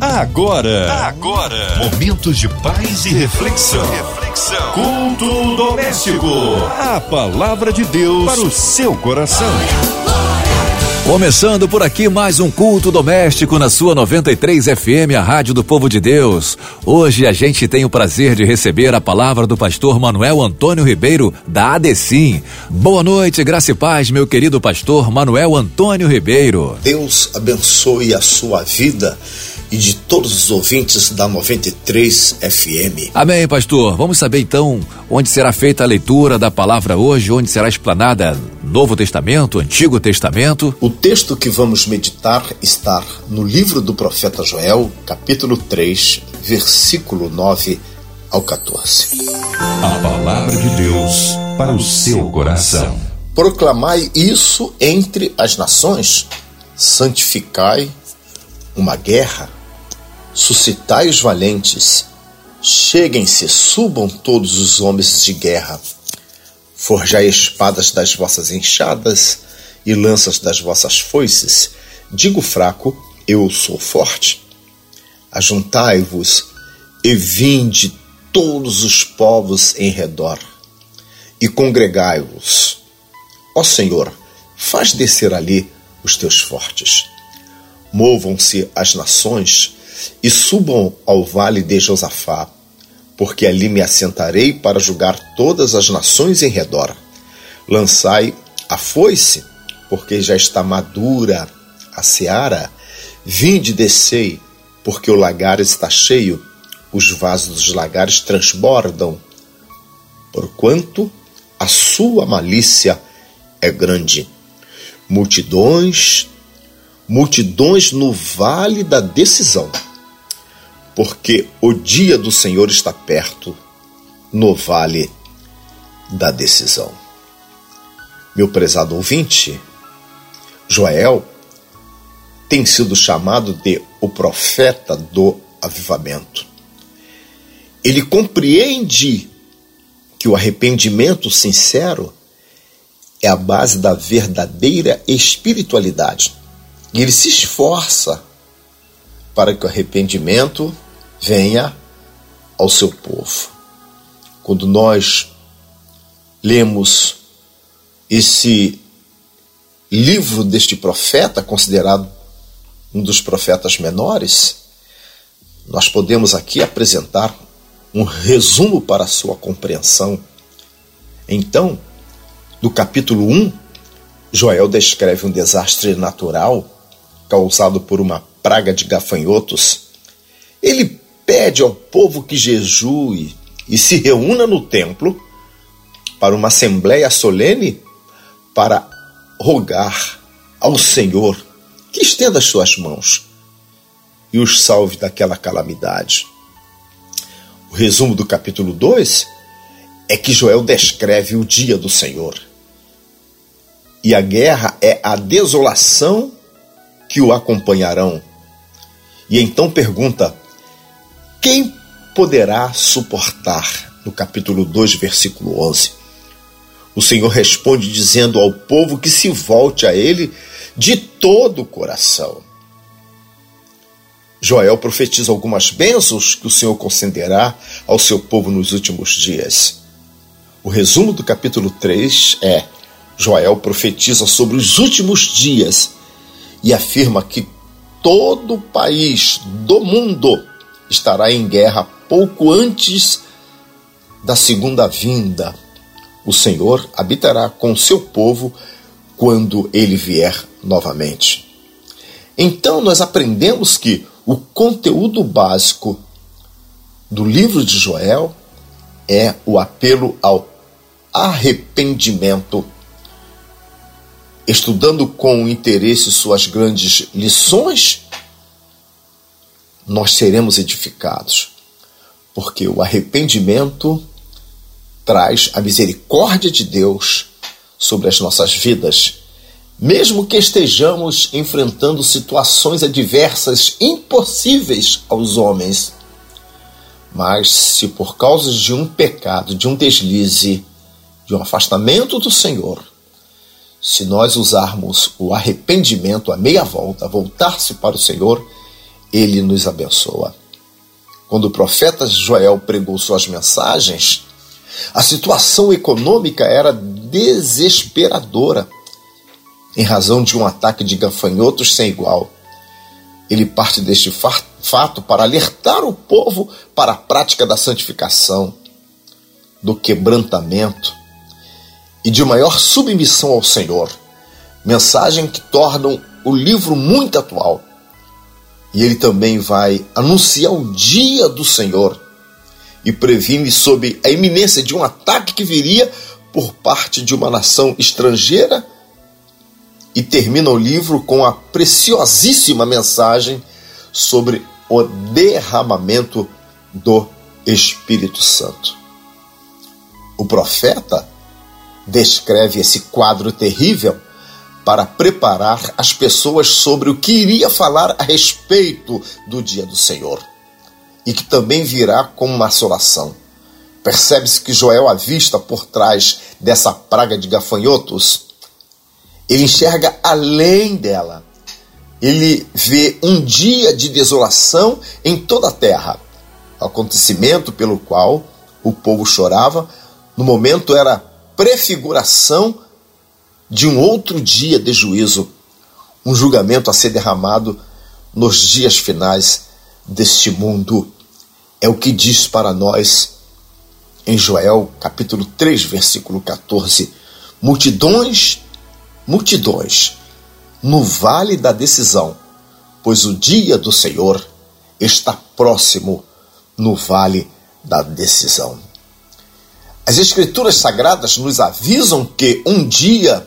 Agora, agora, momentos de paz e reflexão. reflexão. Culto doméstico. A palavra de Deus para o seu coração. Começando por aqui mais um culto doméstico na sua 93 FM, a Rádio do Povo de Deus. Hoje a gente tem o prazer de receber a palavra do pastor Manuel Antônio Ribeiro, da ADECIM. Boa noite, graça e paz, meu querido pastor Manuel Antônio Ribeiro. Deus abençoe a sua vida e de todos os ouvintes da 93 FM. Amém, pastor. Vamos saber então onde será feita a leitura da palavra hoje, onde será explanada Novo Testamento, Antigo Testamento. O texto que vamos meditar está no livro do profeta Joel, capítulo 3, versículo 9 ao 14. A palavra de Deus para o seu coração. Proclamai isso entre as nações, santificai uma guerra suscitai os valentes, cheguem-se, subam todos os homens de guerra, forjai espadas das vossas enxadas e lanças das vossas foices, digo fraco, eu sou forte. Ajuntai-vos e vinde todos os povos em redor, e congregai-vos. Ó Senhor, faz descer ali os teus fortes. Movam-se as nações, e subam ao vale de Josafá, porque ali me assentarei para julgar todas as nações em redor. Lançai a foice, porque já está madura a seara. Vinde, descei, porque o lagar está cheio, os vasos dos lagares transbordam, porquanto a sua malícia é grande. Multidões, multidões no vale da decisão porque o dia do Senhor está perto, no vale da decisão. Meu prezado ouvinte, Joel tem sido chamado de o profeta do avivamento. Ele compreende que o arrependimento sincero é a base da verdadeira espiritualidade. E ele se esforça para que o arrependimento venha ao seu povo. Quando nós lemos esse livro deste profeta, considerado um dos profetas menores, nós podemos aqui apresentar um resumo para sua compreensão. Então, no capítulo 1, Joel descreve um desastre natural causado por uma praga de gafanhotos. Ele pede ao povo que jejue e se reúna no templo para uma assembleia solene para rogar ao Senhor que estenda as suas mãos e os salve daquela calamidade. O resumo do capítulo 2 é que Joel descreve o dia do Senhor. E a guerra é a desolação que o acompanharão. E então pergunta: quem poderá suportar? No capítulo 2, versículo 11. O Senhor responde dizendo ao povo que se volte a Ele de todo o coração. Joel profetiza algumas bênçãos que o Senhor concederá ao seu povo nos últimos dias. O resumo do capítulo 3 é: Joel profetiza sobre os últimos dias e afirma que todo o país do mundo estará em guerra pouco antes da segunda vinda. O Senhor habitará com seu povo quando ele vier novamente. Então nós aprendemos que o conteúdo básico do livro de Joel é o apelo ao arrependimento. Estudando com interesse suas grandes lições, nós seremos edificados, porque o arrependimento traz a misericórdia de Deus sobre as nossas vidas, mesmo que estejamos enfrentando situações adversas impossíveis aos homens. Mas se por causa de um pecado, de um deslize, de um afastamento do Senhor, se nós usarmos o arrependimento a meia volta, voltar-se para o Senhor, ele nos abençoa. Quando o profeta Joel pregou suas mensagens, a situação econômica era desesperadora, em razão de um ataque de gafanhotos sem igual. Ele parte deste fato para alertar o povo para a prática da santificação, do quebrantamento e de maior submissão ao Senhor. Mensagem que tornam o livro muito atual. E ele também vai anunciar o dia do Senhor e previne sobre a iminência de um ataque que viria por parte de uma nação estrangeira. E termina o livro com a preciosíssima mensagem sobre o derramamento do Espírito Santo. O profeta descreve esse quadro terrível para preparar as pessoas sobre o que iria falar a respeito do dia do Senhor e que também virá como uma assolação. Percebe-se que Joel avista por trás dessa praga de gafanhotos, ele enxerga além dela. Ele vê um dia de desolação em toda a terra. Acontecimento pelo qual o povo chorava, no momento era prefiguração de um outro dia de juízo, um julgamento a ser derramado nos dias finais deste mundo. É o que diz para nós em Joel, capítulo 3, versículo 14: multidões, multidões, no vale da decisão, pois o dia do Senhor está próximo no vale da decisão. As Escrituras Sagradas nos avisam que um dia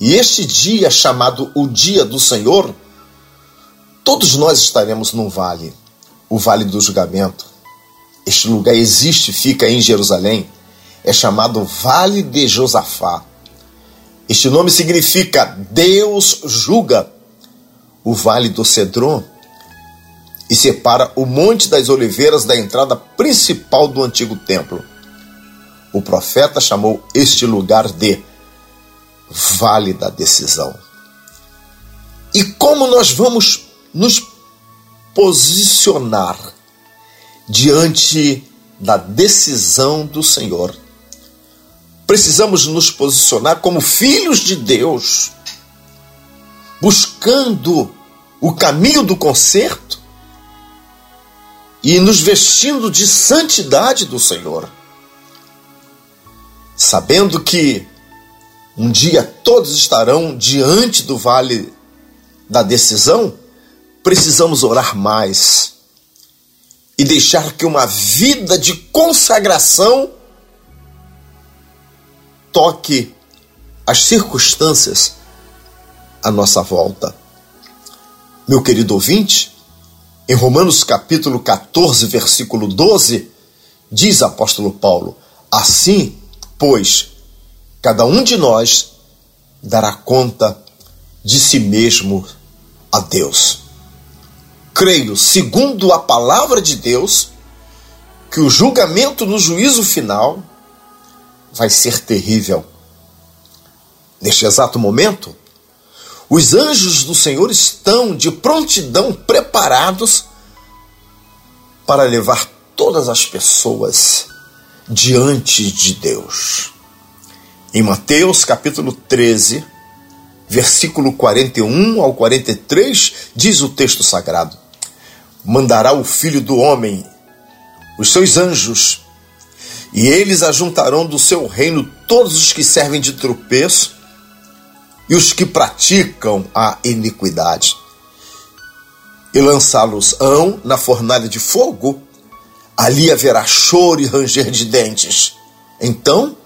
e este dia, chamado o Dia do Senhor, todos nós estaremos num vale, o Vale do Julgamento. Este lugar existe, fica em Jerusalém. É chamado Vale de Josafá. Este nome significa Deus julga. O Vale do Cedron e separa o Monte das Oliveiras da entrada principal do antigo templo. O profeta chamou este lugar de vale da decisão. E como nós vamos nos posicionar diante da decisão do Senhor? Precisamos nos posicionar como filhos de Deus, buscando o caminho do conserto e nos vestindo de santidade do Senhor, sabendo que um dia todos estarão diante do vale da decisão, precisamos orar mais e deixar que uma vida de consagração toque as circunstâncias à nossa volta. Meu querido ouvinte, em Romanos capítulo 14, versículo 12, diz apóstolo Paulo: Assim, pois, Cada um de nós dará conta de si mesmo a Deus. Creio, segundo a palavra de Deus, que o julgamento no juízo final vai ser terrível. Neste exato momento, os anjos do Senhor estão de prontidão preparados para levar todas as pessoas diante de Deus. Em Mateus capítulo 13, versículo 41 ao 43, diz o texto sagrado: Mandará o filho do homem os seus anjos, e eles ajuntarão do seu reino todos os que servem de tropeço e os que praticam a iniquidade, e lançá-los-ão na fornalha de fogo, ali haverá choro e ranger de dentes. Então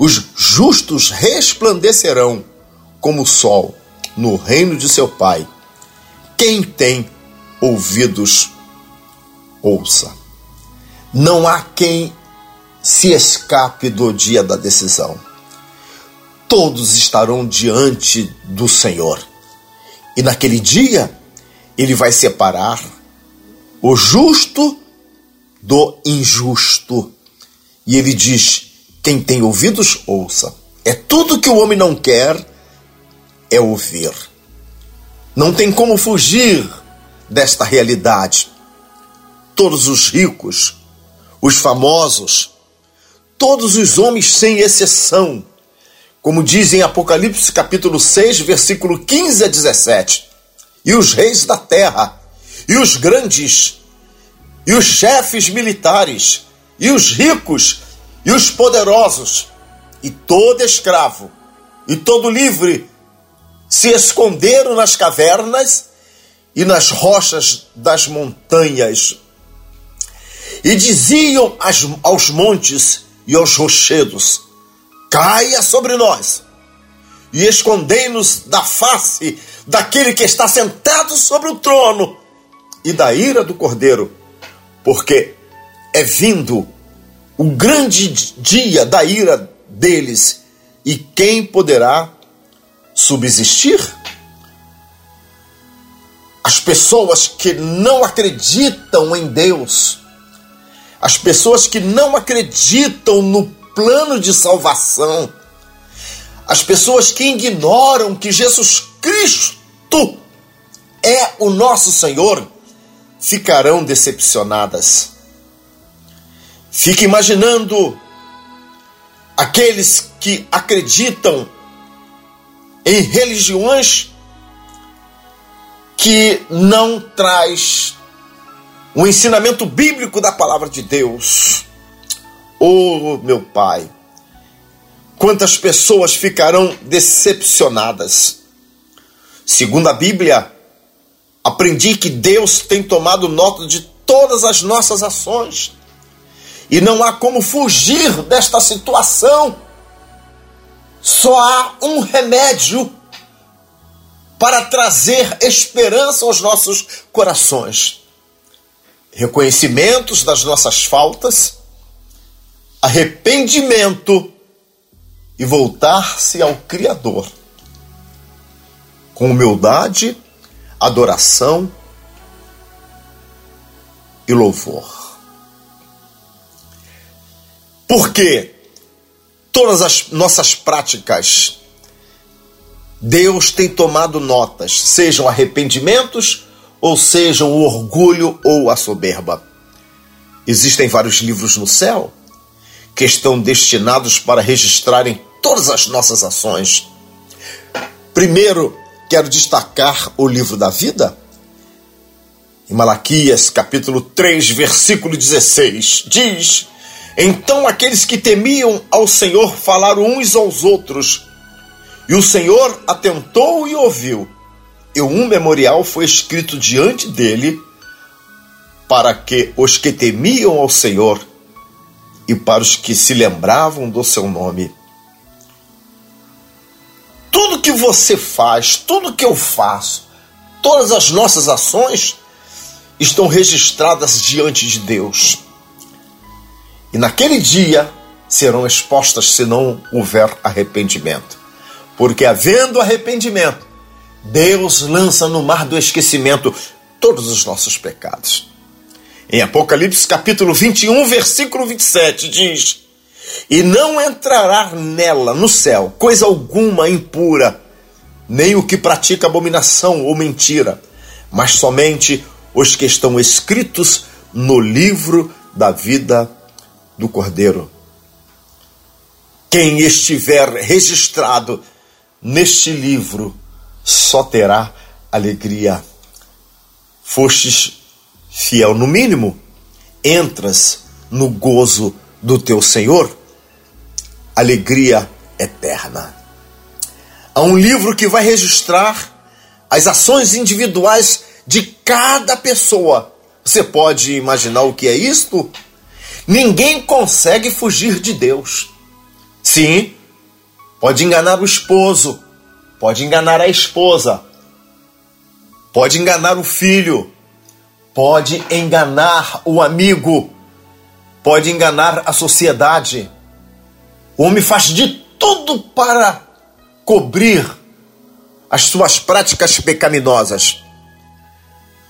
os justos resplandecerão como o sol no reino de seu Pai. Quem tem ouvidos, ouça. Não há quem se escape do dia da decisão. Todos estarão diante do Senhor. E naquele dia, ele vai separar o justo do injusto. E ele diz: quem tem ouvidos, ouça. É tudo que o homem não quer é ouvir. Não tem como fugir desta realidade. Todos os ricos, os famosos, todos os homens sem exceção, como diz em Apocalipse capítulo 6, versículo 15 a 17, e os reis da terra, e os grandes, e os chefes militares, e os ricos, e os poderosos, e todo escravo, e todo livre, se esconderam nas cavernas e nas rochas das montanhas. E diziam aos montes e aos rochedos: Caia sobre nós e escondei-nos da face daquele que está sentado sobre o trono e da ira do cordeiro, porque é vindo o grande dia da ira deles, e quem poderá subsistir? As pessoas que não acreditam em Deus, as pessoas que não acreditam no plano de salvação, as pessoas que ignoram que Jesus Cristo é o nosso Senhor, ficarão decepcionadas. Fique imaginando aqueles que acreditam em religiões que não traz o ensinamento bíblico da palavra de Deus. Oh, meu Pai, quantas pessoas ficarão decepcionadas. Segundo a Bíblia, aprendi que Deus tem tomado nota de todas as nossas ações e não há como fugir desta situação. Só há um remédio para trazer esperança aos nossos corações. Reconhecimentos das nossas faltas, arrependimento e voltar-se ao Criador. Com humildade, adoração e louvor. Porque todas as nossas práticas, Deus tem tomado notas, sejam arrependimentos ou sejam o orgulho ou a soberba. Existem vários livros no céu que estão destinados para registrarem todas as nossas ações. Primeiro, quero destacar o livro da vida. Em Malaquias, capítulo 3, versículo 16, diz: então aqueles que temiam ao Senhor falaram uns aos outros, e o Senhor atentou e ouviu. E um memorial foi escrito diante dele, para que os que temiam ao Senhor e para os que se lembravam do seu nome. Tudo que você faz, tudo que eu faço, todas as nossas ações estão registradas diante de Deus. E naquele dia serão expostas se não houver arrependimento. Porque havendo arrependimento, Deus lança no mar do esquecimento todos os nossos pecados. Em Apocalipse capítulo 21, versículo 27 diz: E não entrará nela, no céu, coisa alguma impura, nem o que pratica abominação ou mentira, mas somente os que estão escritos no livro da vida do Cordeiro. Quem estiver registrado neste livro só terá alegria. Fostes fiel no mínimo, entras no gozo do teu Senhor, alegria eterna. Há um livro que vai registrar as ações individuais de cada pessoa. Você pode imaginar o que é isto? Ninguém consegue fugir de Deus. Sim, pode enganar o esposo, pode enganar a esposa, pode enganar o filho, pode enganar o amigo, pode enganar a sociedade. O homem faz de tudo para cobrir as suas práticas pecaminosas.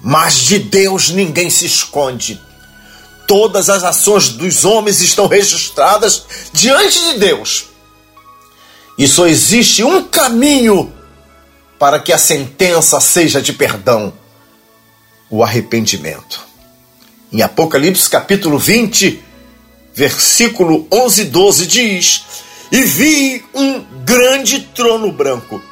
Mas de Deus ninguém se esconde. Todas as ações dos homens estão registradas diante de Deus. E só existe um caminho para que a sentença seja de perdão. o arrependimento. Em Apocalipse capítulo 20, versículo 11 e 12 diz: E vi um grande trono branco,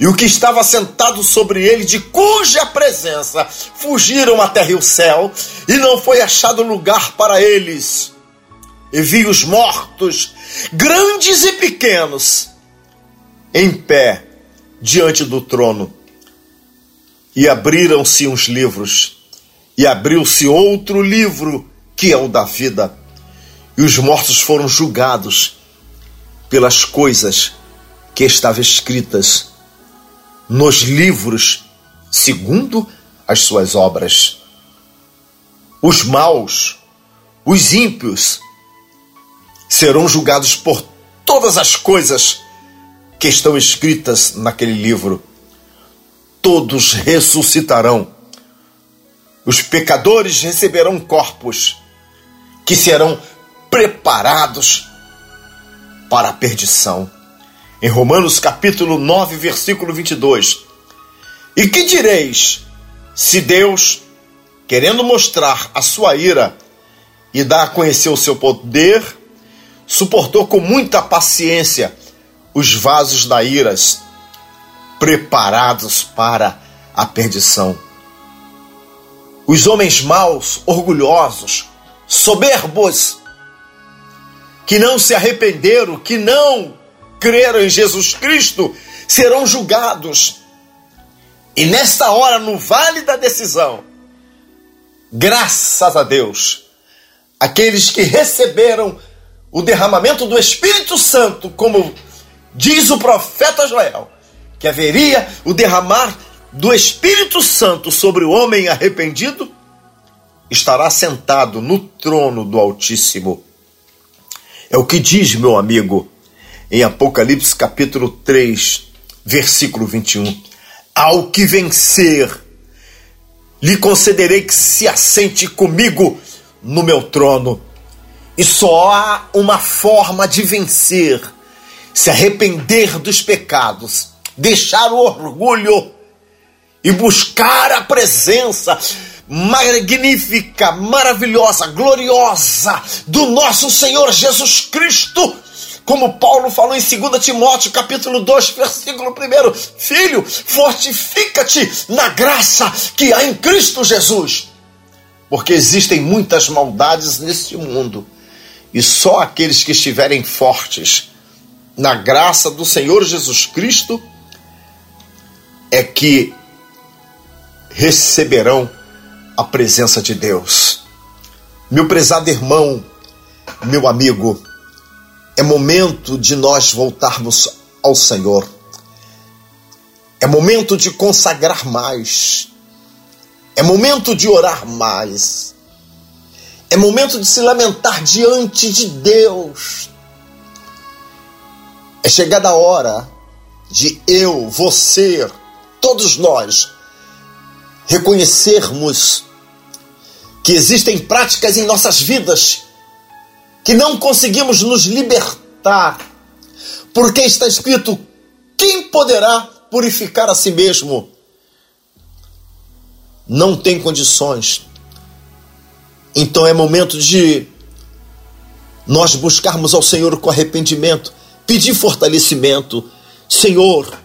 e o que estava sentado sobre ele, de cuja presença fugiram a terra e o céu, e não foi achado lugar para eles. E vi os mortos, grandes e pequenos, em pé diante do trono. E abriram-se uns livros, e abriu-se outro livro, que é o da vida. E os mortos foram julgados pelas coisas que estavam escritas nos livros, segundo as suas obras. Os maus, os ímpios, serão julgados por todas as coisas que estão escritas naquele livro. Todos ressuscitarão. Os pecadores receberão corpos que serão preparados para a perdição. Em Romanos capítulo 9, versículo 22. E que direis se Deus, querendo mostrar a sua ira e dar a conhecer o seu poder, suportou com muita paciência os vasos da iras preparados para a perdição. Os homens maus, orgulhosos, soberbos, que não se arrependeram, que não creram em Jesus Cristo, serão julgados. E nesta hora, no vale da decisão, graças a Deus, aqueles que receberam o derramamento do Espírito Santo, como diz o profeta Joel, que haveria o derramar do Espírito Santo sobre o homem arrependido, estará sentado no trono do Altíssimo. É o que diz, meu amigo, em Apocalipse capítulo 3, versículo 21. Ao que vencer, lhe concederei que se assente comigo no meu trono. E só há uma forma de vencer: se arrepender dos pecados, deixar o orgulho e buscar a presença magnífica, maravilhosa, gloriosa do nosso Senhor Jesus Cristo. Como Paulo falou em 2 Timóteo, capítulo 2, versículo 1, filho, fortifica-te na graça que há em Cristo Jesus. Porque existem muitas maldades neste mundo, e só aqueles que estiverem fortes na graça do Senhor Jesus Cristo é que receberão a presença de Deus. Meu prezado irmão, meu amigo, é momento de nós voltarmos ao Senhor. É momento de consagrar mais. É momento de orar mais. É momento de se lamentar diante de Deus. É chegada a hora de eu, você, todos nós reconhecermos que existem práticas em nossas vidas que não conseguimos nos libertar, porque está escrito: quem poderá purificar a si mesmo? Não tem condições. Então é momento de nós buscarmos ao Senhor com arrependimento, pedir fortalecimento. Senhor,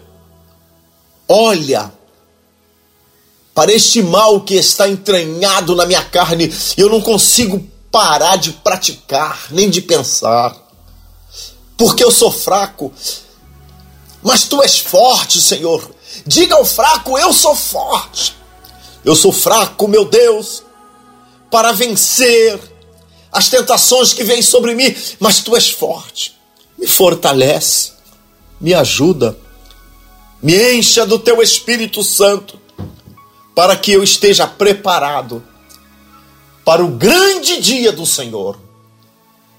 olha para este mal que está entranhado na minha carne, eu não consigo parar de praticar, nem de pensar, porque eu sou fraco. Mas tu és forte, Senhor. Diga ao fraco: eu sou forte. Eu sou fraco, meu Deus, para vencer as tentações que vêm sobre mim, mas tu és forte. Me fortalece, me ajuda, me encha do teu Espírito Santo para que eu esteja preparado para o grande dia do Senhor.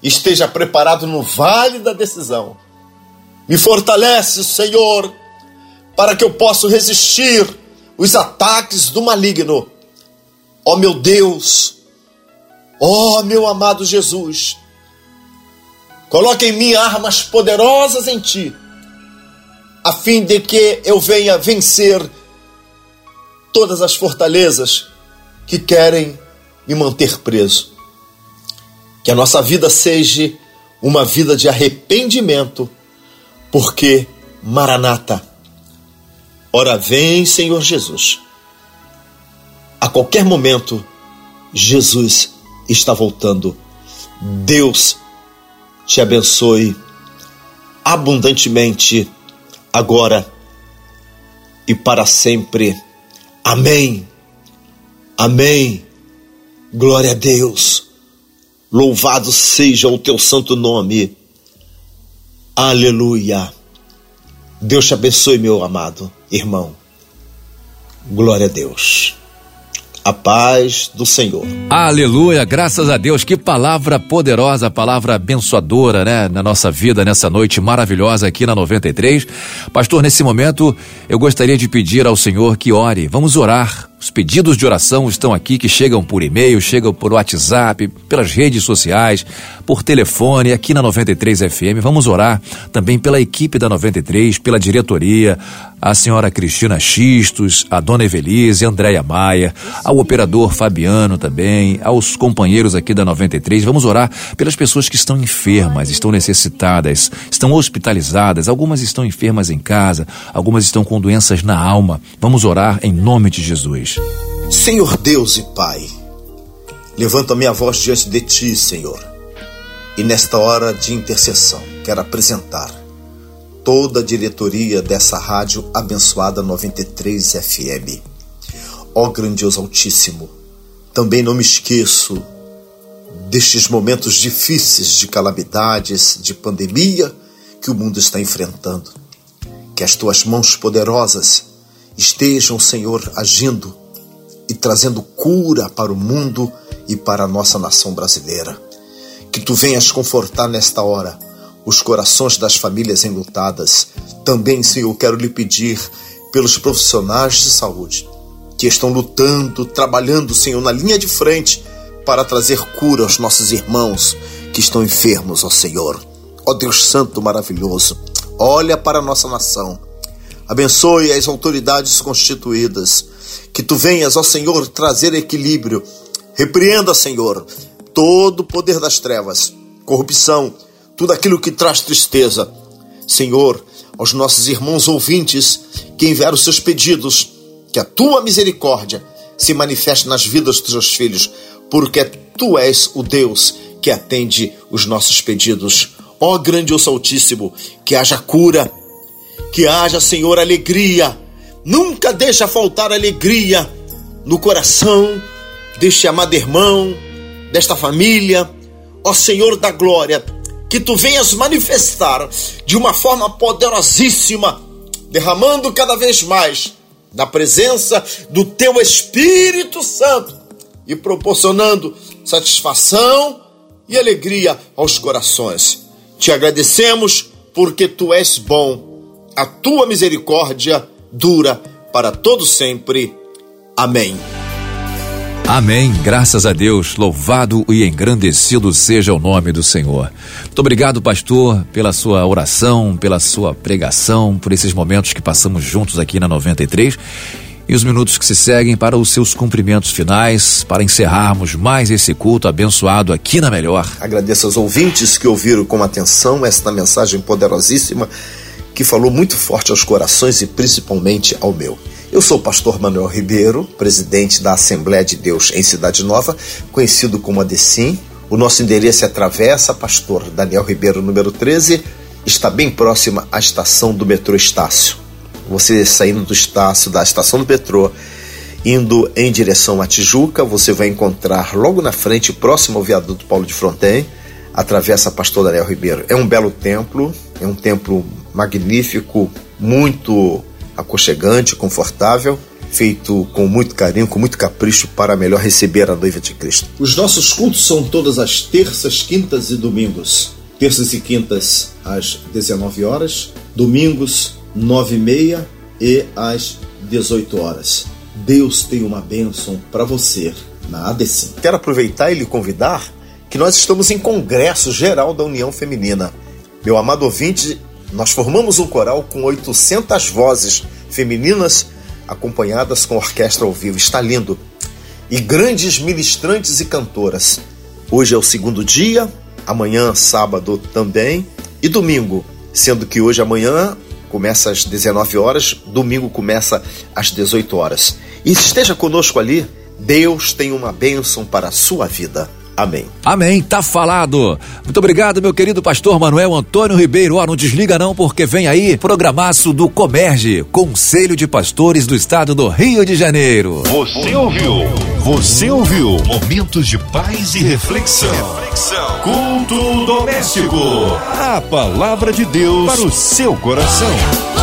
Esteja preparado no vale da decisão. Me fortalece, Senhor, para que eu possa resistir os ataques do maligno. Ó oh, meu Deus, ó oh, meu amado Jesus, coloque em mim armas poderosas em Ti, a fim de que eu venha vencer todas as fortalezas que querem me manter preso. Que a nossa vida seja uma vida de arrependimento, porque Maranata, ora vem, Senhor Jesus. A qualquer momento, Jesus está voltando. Deus te abençoe abundantemente agora e para sempre. Amém. Amém. Glória a Deus. Louvado seja o teu santo nome. Aleluia. Deus te abençoe, meu amado irmão. Glória a Deus a paz do Senhor. Aleluia, graças a Deus, que palavra poderosa, palavra abençoadora, né, na nossa vida, nessa noite maravilhosa aqui na 93. Pastor, nesse momento, eu gostaria de pedir ao Senhor que ore. Vamos orar os pedidos de oração estão aqui que chegam por e-mail, chegam por WhatsApp, pelas redes sociais, por telefone, aqui na 93 FM. Vamos orar também pela equipe da 93, pela diretoria, a senhora Cristina Xistos, a dona Evelise, Andréia Maia, ao operador Fabiano também, aos companheiros aqui da 93. Vamos orar pelas pessoas que estão enfermas, estão necessitadas, estão hospitalizadas, algumas estão enfermas em casa, algumas estão com doenças na alma. Vamos orar em nome de Jesus. Senhor Deus e Pai, levanto a minha voz diante de Ti, Senhor, e nesta hora de intercessão quero apresentar toda a diretoria dessa rádio abençoada 93 FM. Ó grandioso Altíssimo, também não me esqueço destes momentos difíceis de calamidades, de pandemia que o mundo está enfrentando. Que as tuas mãos poderosas estejam, Senhor, agindo e trazendo cura para o mundo e para a nossa nação brasileira. Que tu venhas confortar nesta hora os corações das famílias enlutadas. Também, Senhor, quero lhe pedir pelos profissionais de saúde que estão lutando, trabalhando, Senhor, na linha de frente para trazer cura aos nossos irmãos que estão enfermos, ó Senhor. Ó Deus Santo maravilhoso, olha para a nossa nação. Abençoe as autoridades constituídas que tu venhas, ó Senhor, trazer equilíbrio. Repreenda, Senhor, todo o poder das trevas, corrupção, tudo aquilo que traz tristeza. Senhor, aos nossos irmãos ouvintes que enviaram seus pedidos, que a tua misericórdia se manifeste nas vidas dos teus filhos, porque tu és o Deus que atende os nossos pedidos. Ó grande osso altíssimo, que haja cura, que haja, Senhor, alegria Nunca deixa faltar alegria no coração deste amado irmão, desta família. Ó Senhor da glória, que tu venhas manifestar de uma forma poderosíssima, derramando cada vez mais da presença do teu Espírito Santo e proporcionando satisfação e alegria aos corações. Te agradecemos porque tu és bom, a tua misericórdia dura para todo sempre. Amém. Amém. Graças a Deus. Louvado e engrandecido seja o nome do Senhor. Muito obrigado, pastor, pela sua oração, pela sua pregação, por esses momentos que passamos juntos aqui na 93 e os minutos que se seguem para os seus cumprimentos finais, para encerrarmos mais esse culto abençoado aqui na Melhor. Agradeço aos ouvintes que ouviram com atenção esta mensagem poderosíssima que falou muito forte aos corações e principalmente ao meu. Eu sou o pastor Manuel Ribeiro, presidente da Assembleia de Deus em Cidade Nova, conhecido como ADECIM. O nosso endereço é Travessa Pastor Daniel Ribeiro, número 13, está bem próxima à estação do metrô Estácio. Você saindo do Estácio, da estação do metrô, indo em direção à Tijuca, você vai encontrar logo na frente, próximo ao viaduto Paulo de Fronten, atravessa Pastor Daniel Ribeiro. É um belo templo, é um templo magnífico, muito aconchegante, confortável, feito com muito carinho, com muito capricho para melhor receber a noiva de Cristo. Os nossos cultos são todas as terças, quintas e domingos. Terças e quintas às 19 horas, domingos 9 e meia e às 18 horas. Deus tem uma bênção para você na ADC. Quero aproveitar e lhe convidar que nós estamos em Congresso Geral da União Feminina. Meu amado ouvinte, nós formamos um coral com 800 vozes femininas acompanhadas com orquestra ao vivo. Está lindo. e grandes ministrantes e cantoras. Hoje é o segundo dia, amanhã, sábado também, e domingo, sendo que hoje amanhã começa às 19 horas, domingo começa às 18 horas. E esteja conosco ali, Deus tem uma bênção para a sua vida. Amém. Amém, tá falado. Muito obrigado, meu querido pastor Manuel Antônio Ribeiro. Ó, oh, não desliga não, porque vem aí programaço do Comerge, Conselho de Pastores do Estado do Rio de Janeiro. Você ouviu? Você ouviu? Momentos de paz e reflexão. reflexão. Culto doméstico. A palavra de Deus para o seu coração.